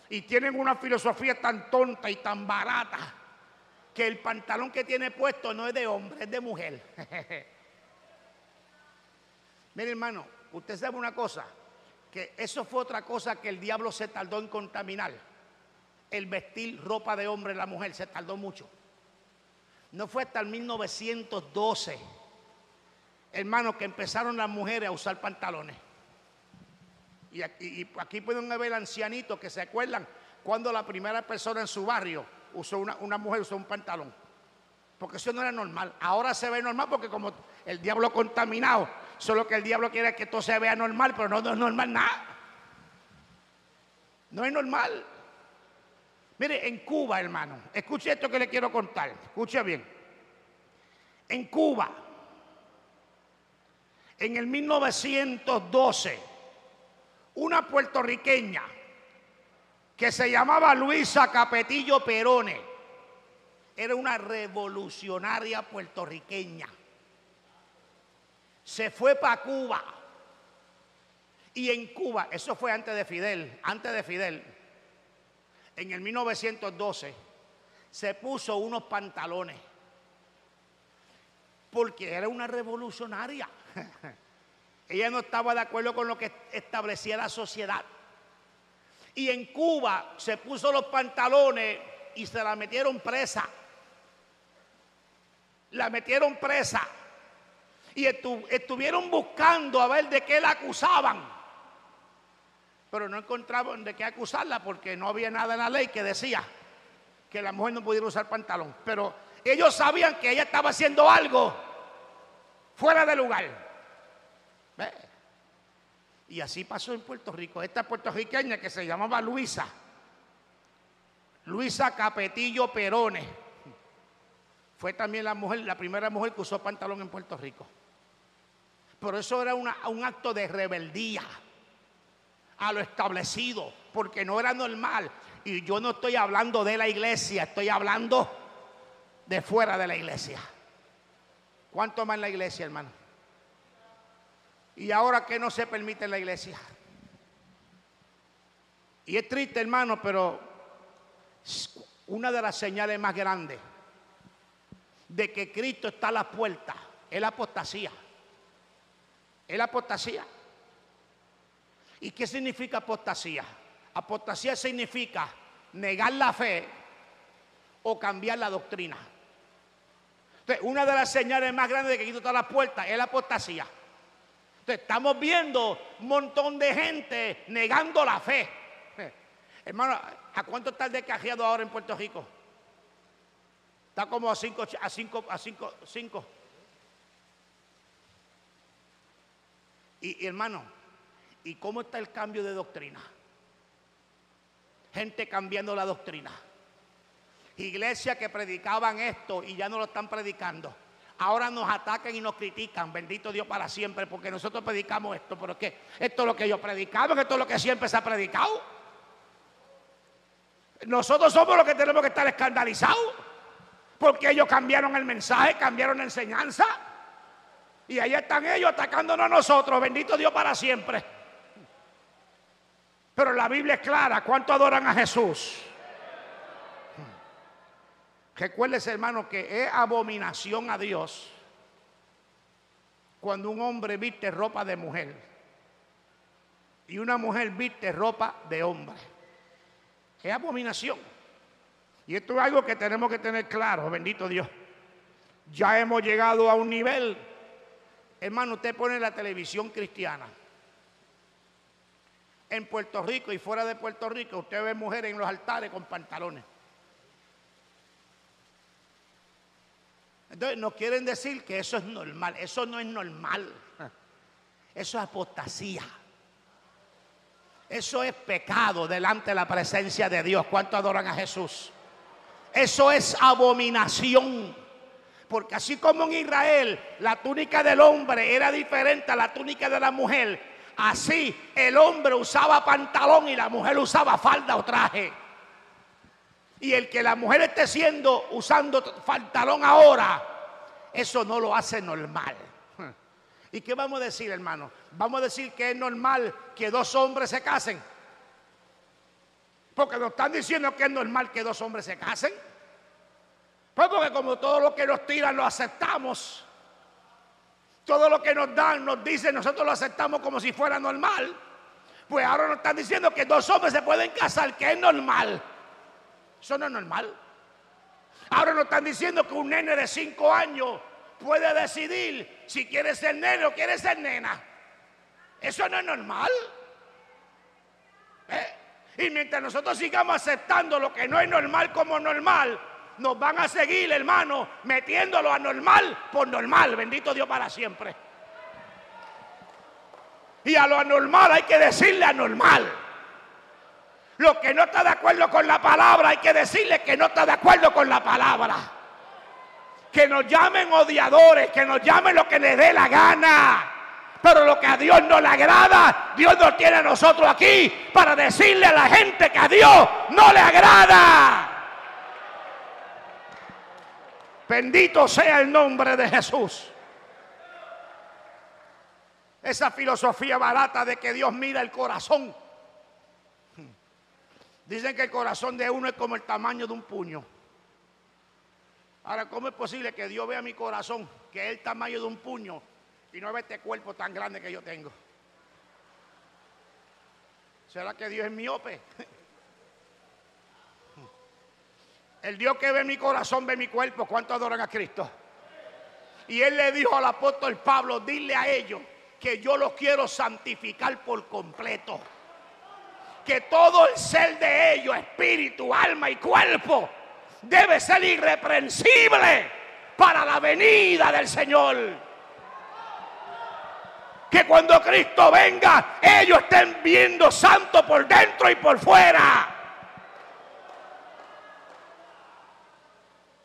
Y tienen una filosofía tan tonta y tan barata que el pantalón que tiene puesto no es de hombre, es de mujer. Mire hermano, usted sabe una cosa, que eso fue otra cosa que el diablo se tardó en contaminar. El vestir ropa de hombre la mujer se tardó mucho. No fue hasta el 1912, hermano, que empezaron las mujeres a usar pantalones. Y aquí, pueden ver ancianitos que se acuerdan cuando la primera persona en su barrio usó una, mujer usó un pantalón. Porque eso no era normal. Ahora se ve normal porque como el diablo contaminado, solo que el diablo quiere que todo se vea normal, pero no, no es normal nada. No es normal. Mire, en Cuba, hermano, escuche esto que le quiero contar. Escuche bien. En Cuba, en el 1912, una puertorriqueña que se llamaba Luisa Capetillo Perone. Era una revolucionaria puertorriqueña. Se fue para Cuba. Y en Cuba, eso fue antes de Fidel, antes de Fidel, en el 1912, se puso unos pantalones. Porque era una revolucionaria. Ella no estaba de acuerdo con lo que establecía la sociedad. Y en Cuba se puso los pantalones y se la metieron presa. La metieron presa. Y estuvieron buscando a ver de qué la acusaban. Pero no encontraban de qué acusarla porque no había nada en la ley que decía que la mujer no pudiera usar pantalón. Pero ellos sabían que ella estaba haciendo algo fuera de lugar. Y así pasó en Puerto Rico. Esta puertorriqueña que se llamaba Luisa, Luisa Capetillo Perone, fue también la mujer, la primera mujer que usó pantalón en Puerto Rico. Pero eso era un acto de rebeldía a lo establecido, porque no era normal. Y yo no estoy hablando de la iglesia, estoy hablando de fuera de la iglesia. ¿Cuánto más en la iglesia, hermano? Y ahora que no se permite en la iglesia. Y es triste, hermano, pero una de las señales más grandes de que Cristo está a la puerta es la apostasía. Es la apostasía. ¿Y qué significa apostasía? Apostasía significa negar la fe o cambiar la doctrina. Entonces, una de las señales más grandes de que Cristo está a la puerta es la apostasía estamos viendo un montón de gente negando la fe. Hermano, ¿a cuánto está el descajeado ahora en Puerto Rico? Está como a cinco, a cinco, a cinco, cinco. Y, hermano, ¿y cómo está el cambio de doctrina? Gente cambiando la doctrina. Iglesias que predicaban esto y ya no lo están predicando. Ahora nos atacan y nos critican, bendito Dios para siempre, porque nosotros predicamos esto, pero que esto es lo que yo predicaba, esto es lo que siempre se ha predicado. Nosotros somos los que tenemos que estar escandalizados, porque ellos cambiaron el mensaje, cambiaron la enseñanza, y ahí están ellos atacándonos a nosotros, bendito Dios para siempre. Pero la Biblia es clara, ¿cuánto adoran a Jesús? Recuérdese, hermano, que es abominación a Dios cuando un hombre viste ropa de mujer y una mujer viste ropa de hombre. Es abominación. Y esto es algo que tenemos que tener claro, bendito Dios. Ya hemos llegado a un nivel, hermano, usted pone la televisión cristiana. En Puerto Rico y fuera de Puerto Rico, usted ve mujeres en los altares con pantalones. Entonces nos quieren decir que eso es normal. Eso no es normal. Eso es apostasía. Eso es pecado delante de la presencia de Dios. ¿Cuánto adoran a Jesús? Eso es abominación. Porque así como en Israel la túnica del hombre era diferente a la túnica de la mujer, así el hombre usaba pantalón y la mujer usaba falda o traje. Y el que la mujer esté siendo usando pantalón ahora, eso no lo hace normal. ¿Y qué vamos a decir, hermano? Vamos a decir que es normal que dos hombres se casen. Porque nos están diciendo que es normal que dos hombres se casen. Pues porque como todo lo que nos tiran lo aceptamos. Todo lo que nos dan, nos dicen, nosotros lo aceptamos como si fuera normal. Pues ahora nos están diciendo que dos hombres se pueden casar, que es normal. Eso no es normal. Ahora nos están diciendo que un nene de cinco años puede decidir si quiere ser nene o quiere ser nena. Eso no es normal. ¿Eh? Y mientras nosotros sigamos aceptando lo que no es normal como normal, nos van a seguir, hermano, metiéndolo a normal por normal. Bendito Dios para siempre. Y a lo anormal hay que decirle anormal. Lo que no está de acuerdo con la palabra, hay que decirle que no está de acuerdo con la palabra. Que nos llamen odiadores, que nos llamen lo que les dé la gana. Pero lo que a Dios no le agrada, Dios nos tiene a nosotros aquí para decirle a la gente que a Dios no le agrada. Bendito sea el nombre de Jesús. Esa filosofía barata de que Dios mira el corazón Dicen que el corazón de uno es como el tamaño de un puño. Ahora, ¿cómo es posible que Dios vea mi corazón, que es el tamaño de un puño, y no ve este cuerpo tan grande que yo tengo? ¿Será que Dios es miope? El Dios que ve mi corazón ve mi cuerpo. ¿Cuánto adoran a Cristo? Y él le dijo al apóstol Pablo, dile a ellos que yo los quiero santificar por completo que todo el ser de ellos, espíritu, alma y cuerpo, debe ser irreprensible para la venida del Señor. Que cuando Cristo venga, ellos estén viendo santo por dentro y por fuera.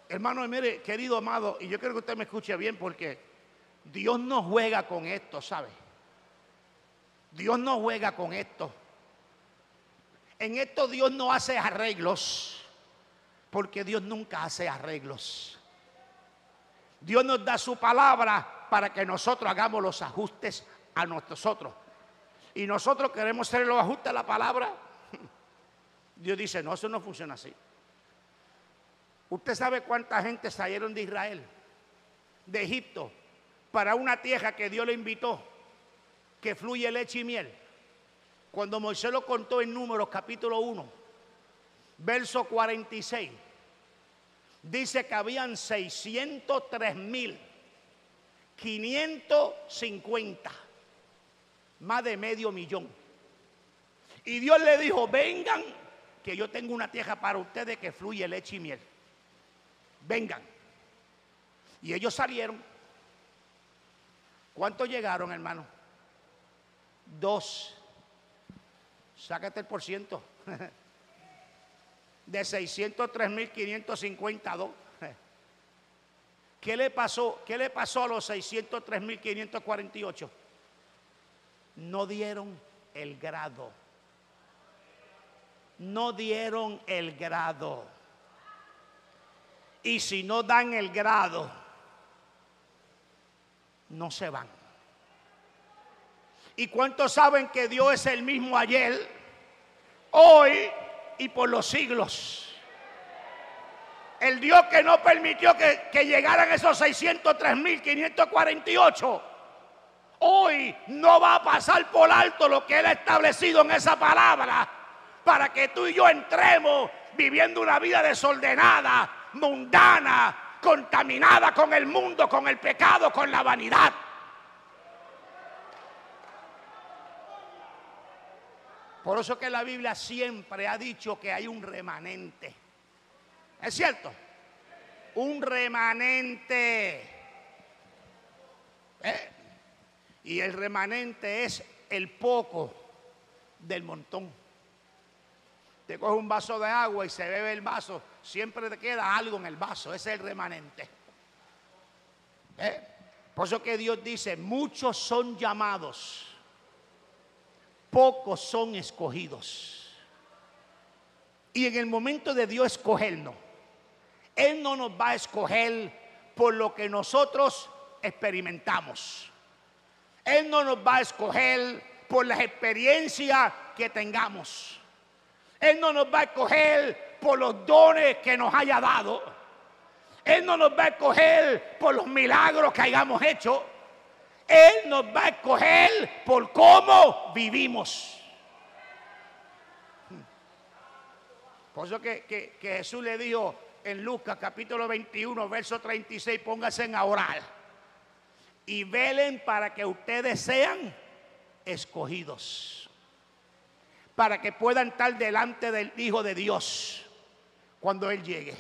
Hermano, mire, querido amado, y yo quiero que usted me escuche bien porque Dios no juega con esto, ¿sabe? Dios no juega con esto. En esto Dios no hace arreglos, porque Dios nunca hace arreglos. Dios nos da su palabra para que nosotros hagamos los ajustes a nosotros. Y nosotros queremos hacer los ajustes a la palabra. Dios dice, no, eso no funciona así. ¿Usted sabe cuánta gente salieron de Israel, de Egipto, para una tierra que Dios le invitó, que fluye leche y miel? Cuando Moisés lo contó en Números capítulo 1, verso 46, dice que habían 603 mil 550, más de medio millón. Y Dios le dijo, vengan, que yo tengo una tierra para ustedes que fluye leche y miel. Vengan. Y ellos salieron. ¿Cuántos llegaron, hermano? Dos. Sácate el por ciento. De 603.552. ¿Qué le pasó? ¿Qué le pasó a los 603.548? No dieron el grado. No dieron el grado. Y si no dan el grado, no se van. ¿Y cuántos saben que Dios es el mismo ayer, hoy y por los siglos? El Dios que no permitió que, llegaran esos 603.548, hoy no va a pasar por alto lo que Él ha establecido en esa palabra para que tú y yo entremos viviendo una vida desordenada, mundana, contaminada con el mundo, con el pecado, con la vanidad. Por eso que la Biblia siempre ha dicho que hay un remanente. ¿Es cierto? Un remanente. ¿Eh? Y el remanente es el poco del montón. Te coge un vaso de agua y se bebe el vaso, siempre te queda algo en el vaso, ese es el remanente. ¿Eh? Por eso que Dios dice, muchos son llamados, pocos son escogidos. Y en el momento de Dios escogernos, Él no nos va a escoger por lo que nosotros experimentamos. Él no nos va a escoger por las experiencias que tengamos. Él no nos va a escoger por los dones que nos haya dado. Él no nos va a escoger por los milagros que hayamos hecho. Él nos va a escoger por cómo vivimos. Por eso que, que, Jesús le dijo en Lucas capítulo 21, verso 36, pónganse a orar. Y velen para que ustedes sean escogidos. Para que puedan estar delante del Hijo de Dios cuando Él llegue.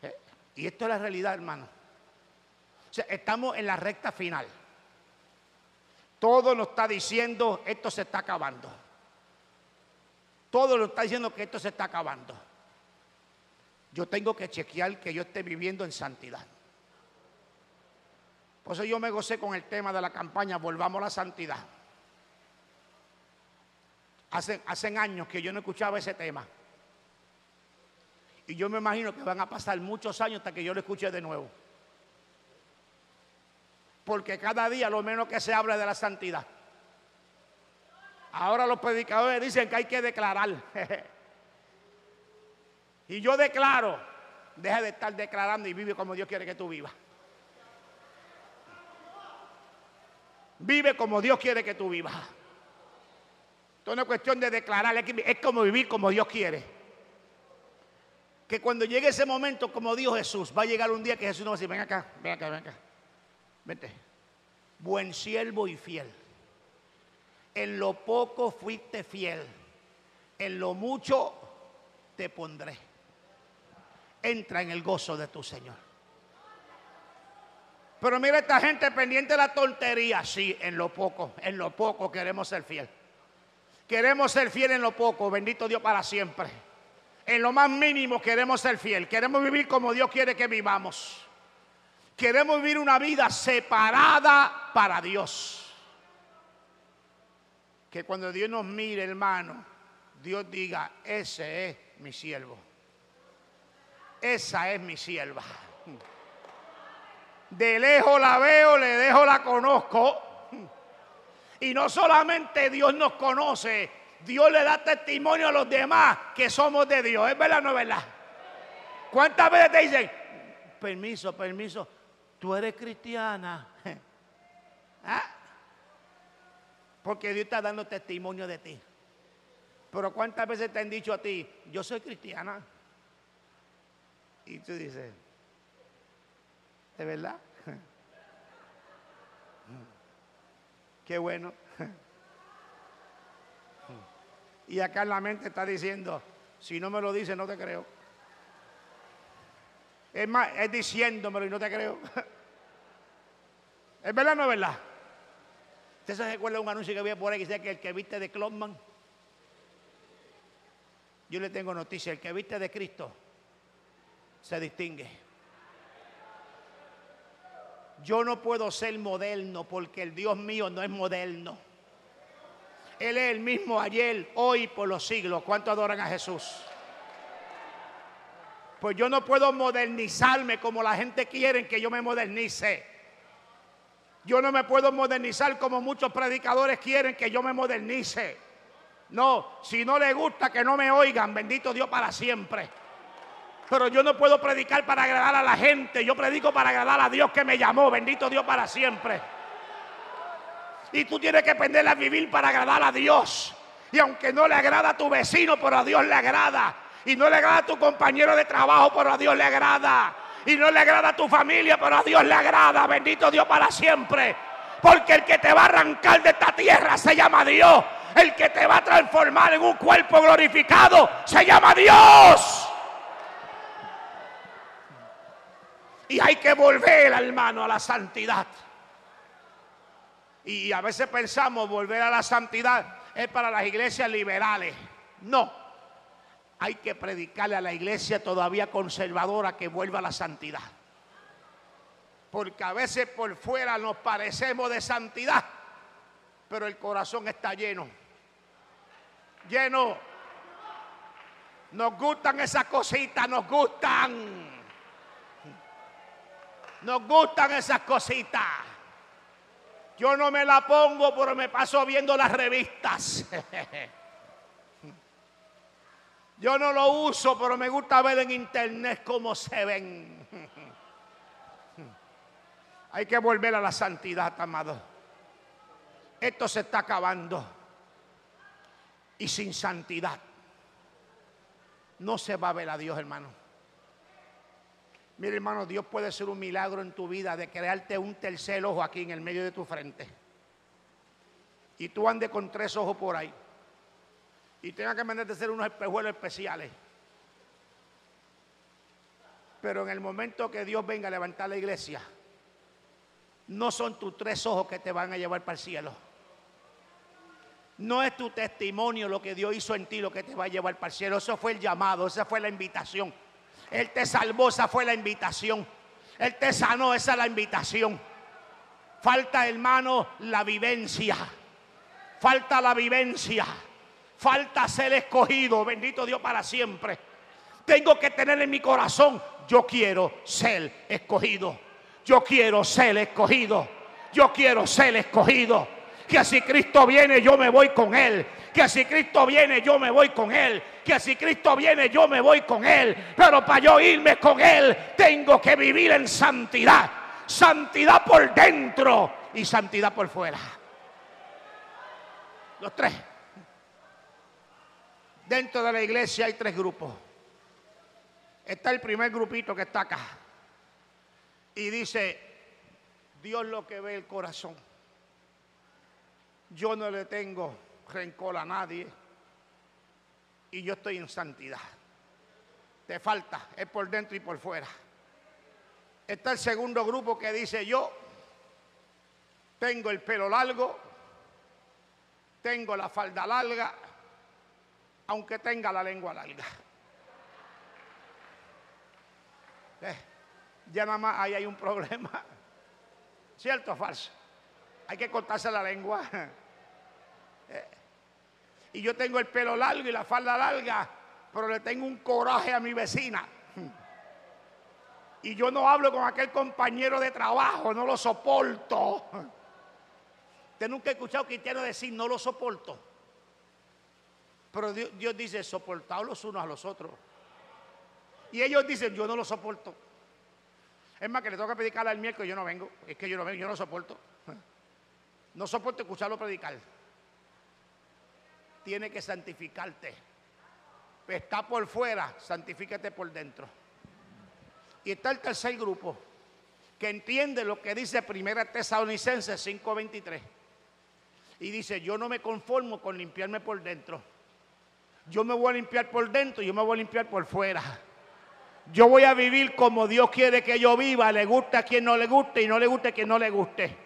Eh, y esto es la realidad, hermano estamos en la recta final. Todo nos está diciendo, esto se está acabando. Todo nos está diciendo que esto se está acabando. Yo tengo que chequear que yo esté viviendo en santidad. Por eso yo me gocé con el tema de la campaña Volvamos a la Santidad. Hace, hace años que yo no escuchaba ese tema. Y yo me imagino que van a pasar muchos años hasta que yo lo escuche de nuevo porque cada día lo menos que se habla de la santidad. Ahora los predicadores dicen que hay que declarar. y yo declaro, deja de estar declarando y vive como Dios quiere que tú vivas. Vive como Dios quiere que tú vivas. Esto no es cuestión de declarar, es como vivir como Dios quiere. Que cuando llegue ese momento, como dijo Jesús, va a llegar un día que Jesús nos va a decir, ven acá, ven acá, ven acá. Vete. Buen siervo y fiel. En lo poco fuiste fiel. En lo mucho te pondré. Entra en el gozo de tu Señor. Pero mira esta gente pendiente de la tontería. Sí, en lo poco, en lo poco queremos ser fiel. Queremos ser fiel en lo poco, bendito Dios para siempre. En lo más mínimo queremos ser fiel. Queremos vivir como Dios quiere que vivamos. Queremos vivir una vida separada para Dios. Que cuando Dios nos mire, hermano, Dios diga, ese es mi siervo. Esa es mi sierva. De lejos la veo, le dejo la conozco. Y no solamente Dios nos conoce, Dios le da testimonio a los demás que somos de Dios. ¿Es verdad o no es verdad? ¿Cuántas veces te dicen, permiso, permiso, tú eres cristiana. ¿Ah? Porque Dios está dando testimonio de ti. Pero ¿cuántas veces te han dicho a ti, yo soy cristiana? Y tú dices, ¿de verdad? Qué bueno. Y acá en la mente está diciendo, si no me lo dice, no te creo. Es más, es diciéndomelo y no te creo. ¿Es verdad o no es verdad? ¿Usted se recuerda un anuncio que había por ahí que decía que el que viste de Clotman? Yo le tengo noticia, el que viste de Cristo se distingue. Yo no puedo ser moderno porque el Dios mío no es moderno. Él es el mismo ayer, hoy, por los siglos. ¿Cuánto adoran a Jesús? Pues yo no puedo modernizarme como la gente quiere que yo me modernice. Yo no me puedo modernizar como muchos predicadores quieren que yo me modernice. No, si no le gusta que no me oigan, bendito Dios para siempre. Pero yo no puedo predicar para agradar a la gente. Yo predico para agradar a Dios que me llamó. Bendito Dios para siempre. Y tú tienes que aprender a vivir para agradar a Dios. Y aunque no le agrada a tu vecino, pero a Dios le agrada. Y no le agrada a tu compañero de trabajo, pero a Dios le agrada. Y no le agrada a tu familia, pero a Dios le agrada. Bendito Dios para siempre. Porque el que te va a arrancar de esta tierra se llama Dios. El que te va a transformar en un cuerpo glorificado se llama Dios. Y hay que volver, hermano, a la santidad. Y a veces pensamos volver a la santidad es para las iglesias liberales. No. Hay que predicarle a la iglesia todavía conservadora que vuelva a la santidad. Porque a veces por fuera nos parecemos de santidad, pero el corazón está lleno. Lleno. Nos gustan esas cositas, nos gustan. Nos gustan esas cositas. Yo no me la pongo, pero me paso viendo las revistas. Yo no lo uso, pero me gusta ver en internet cómo se ven. Hay que volver a la santidad, amado. Esto se está acabando. Y sin santidad no se va a ver a Dios, hermano. Mire, hermano, Dios puede hacer un milagro en tu vida de crearte un tercer ojo aquí en el medio de tu frente. Y tú andes con tres ojos por ahí. Y tenga que mandarte hacer unos espejuelos especiales. Pero en el momento que Dios venga a levantar la iglesia, no son tus tres ojos que te van a llevar para el cielo. No es tu testimonio lo que Dios hizo en ti lo que te va a llevar para el cielo. Eso fue el llamado, esa fue la invitación. Él te salvó, esa fue la invitación. Él te sanó, esa es la invitación. Falta, hermano, la vivencia. Falta la vivencia. Falta ser escogido. Bendito Dios para siempre. Tengo que tener en mi corazón, yo quiero ser escogido. Yo quiero ser escogido. Yo quiero ser escogido. Que si Cristo viene, yo me voy con Él. Que si Cristo viene, yo me voy con Él. Que si Cristo viene, yo me voy con Él. Pero para yo irme con Él, tengo que vivir en santidad. Santidad por dentro y santidad por fuera. Los tres. Dentro de la iglesia hay tres grupos. Está el primer grupito que está acá. Y dice, Dios lo que ve el corazón. Yo no le tengo rencor a nadie. Y yo estoy en santidad. Te falta, es por dentro y por fuera. Está el segundo grupo que dice yo tengo el pelo largo, tengo la falda larga, aunque tenga la lengua larga. Eh, ya nada más ahí hay un problema. ¿Cierto o falso? Hay que cortarse la lengua. y yo tengo el pelo largo y la falda larga, pero le tengo un coraje a mi vecina. Y yo no hablo con aquel compañero de trabajo, no lo soporto. Usted nunca ha escuchado cristiano decir no lo soporto. Pero Dios, dice soportaos los unos a los otros. Y ellos dicen yo no lo soporto. Es más que le toca predicar al miércoles, yo no vengo. Es que yo no vengo, yo no soporto. No soporto escucharlo predicar tiene que santificarte. Está por fuera, santifícate por dentro. Y está el tercer grupo que entiende lo que dice Primera Tesalonicenses 5:23. Y dice, yo no me conformo con limpiarme por dentro. Yo me voy a limpiar por dentro yo me voy a limpiar por fuera. Yo voy a vivir como Dios quiere que yo viva, le guste a quien no le guste y no le guste a quien no le guste.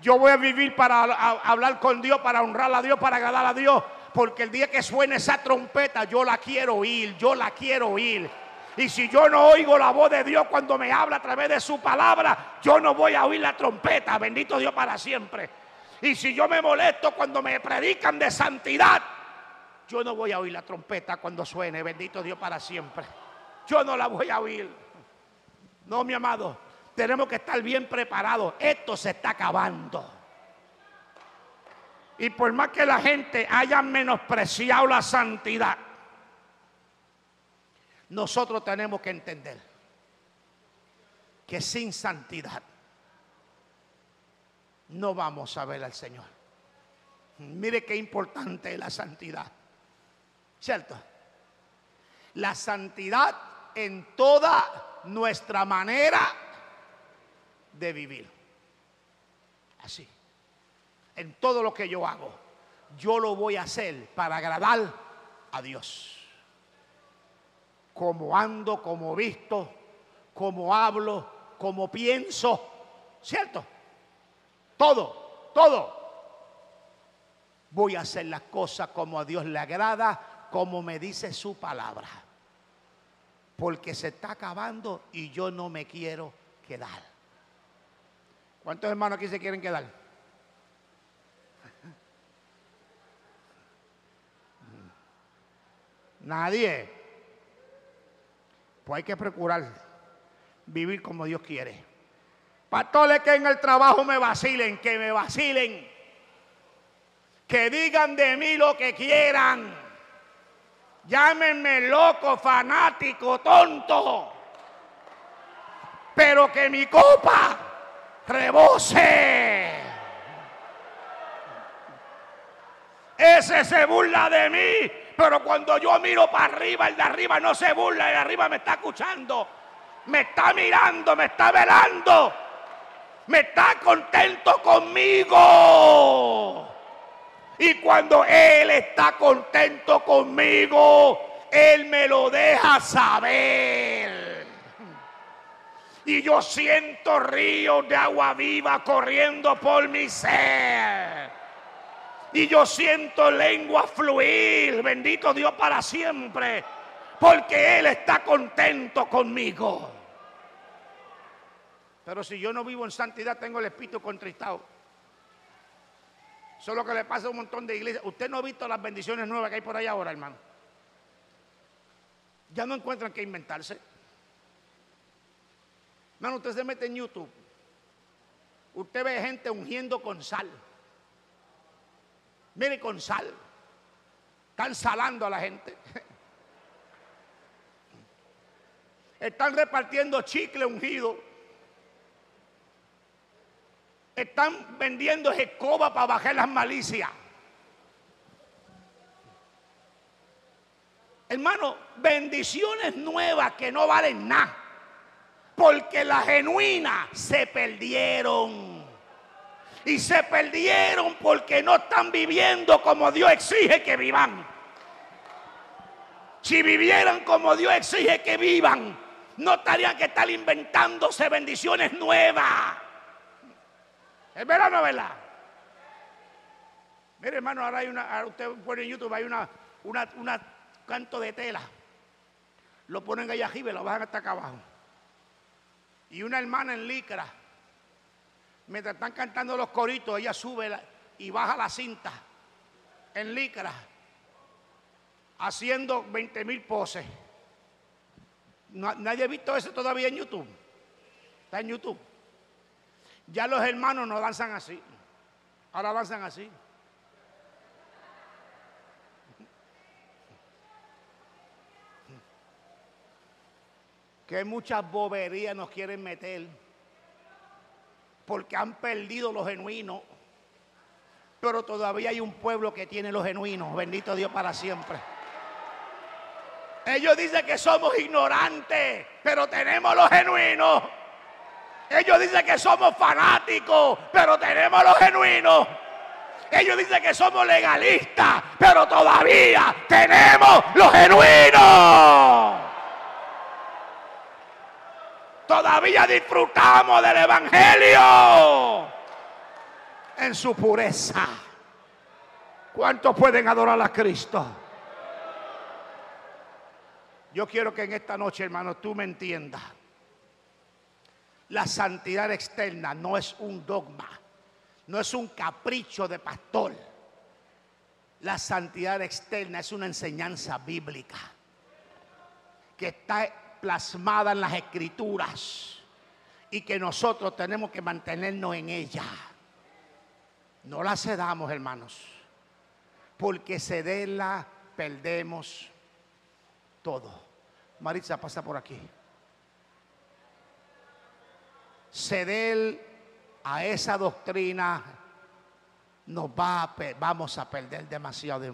Yo voy a vivir para hablar con Dios, para honrar a Dios, para agradar a Dios, porque el día que suene esa trompeta yo la quiero oír, yo la quiero oír. Y si yo no oigo la voz de Dios cuando me habla a través de su palabra, yo no voy a oír la trompeta. Bendito Dios para siempre. Y si yo me molesto cuando me predican de santidad, yo no voy a oír la trompeta cuando suene. Bendito Dios para siempre. Yo no la voy a oír. No, mi amado. Tenemos que estar bien preparados. Esto se está acabando. Y por más que la gente haya menospreciado la santidad, nosotros tenemos que entender que sin santidad no vamos a ver al Señor. Mire qué importante es la santidad. ¿Cierto? La santidad en toda nuestra manera de vivir. Así. En todo lo que yo hago, yo lo voy a hacer para agradar a Dios como ando, como visto, como hablo, como pienso. ¿Cierto? Todo, todo. Voy a hacer las cosas como a Dios le agrada, como me dice su palabra. Porque se está acabando y yo no me quiero quedar. ¿Cuántos hermanos aquí se quieren quedar? Nadie. Pues hay que procurar vivir como Dios quiere. Pastores que en el trabajo me vacilen, que me vacilen. Que digan de mí lo que quieran. Llámenme loco, fanático, tonto. Pero que mi copa rebose. Ese se burla de mí pero cuando yo miro para arriba, el de arriba no se burla, el de arriba me está escuchando, me está mirando, me está velando, me está contento conmigo. Y cuando Él está contento conmigo, Él me lo deja saber. Y yo siento ríos de agua viva corriendo por mi ser y yo siento lengua fluir. Bendito Dios para siempre. Porque Él está contento conmigo. Pero si yo no vivo en santidad, tengo el espíritu contristado. Eso es lo que le pasa a un montón de iglesias. Usted no ha visto las bendiciones nuevas que hay por ahí ahora, hermano. Ya no encuentran que inventarse. Hermano, usted se mete en YouTube. Usted ve gente ungiendo con sal. Mire con sal. Están salando a la gente. Están repartiendo chicle ungido. Están vendiendo escoba para bajar las malicias. Hermano, bendiciones nuevas que no valen nada. Porque las genuinas se perdieron y se perdieron porque no están viviendo como Dios exige que vivan. Si vivieran como Dios exige que vivan, no estarían que estar inventándose bendiciones nuevas. ¿Es verdad o no es verdad? Mire, hermano, ahora hay una, usted pone en YouTube, hay una, una, canto de tela. Lo ponen allá arriba y lo bajan hasta acá abajo. Y una hermana en licra mientras están cantando los coritos, ella sube y baja la cinta en licra, haciendo 20 mil poses. nadie ha visto eso todavía en YouTube. Está en YouTube. Ya los hermanos no danzan así. Ahora danzan así. Que muchas boberías nos quieren meter porque han perdido lo genuino. Pero todavía hay un pueblo que tiene lo genuino. Bendito Dios para siempre. Ellos dicen que somos ignorantes, pero tenemos lo genuino. Ellos dicen que somos fanáticos, pero tenemos lo genuino. Ellos dicen que somos legalistas, pero todavía tenemos lo genuino. Todavía disfrutamos del Evangelio en su pureza. ¿Cuántos pueden adorar a Cristo? Yo quiero que en esta noche, hermano, tú me entiendas. La santidad externa no es un dogma, no es un capricho de pastor. La santidad externa es una enseñanza bíblica que está plasmada en las escrituras y que nosotros tenemos que mantenernos en ella. No la cedamos, hermanos, porque cederla perdemos todo. Maritza, pasa por aquí. Ceder a esa doctrina nos va a, vamos a perder demasiado.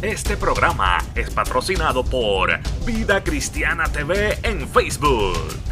Este programa es patrocinado por Vida Cristiana TV en Facebook.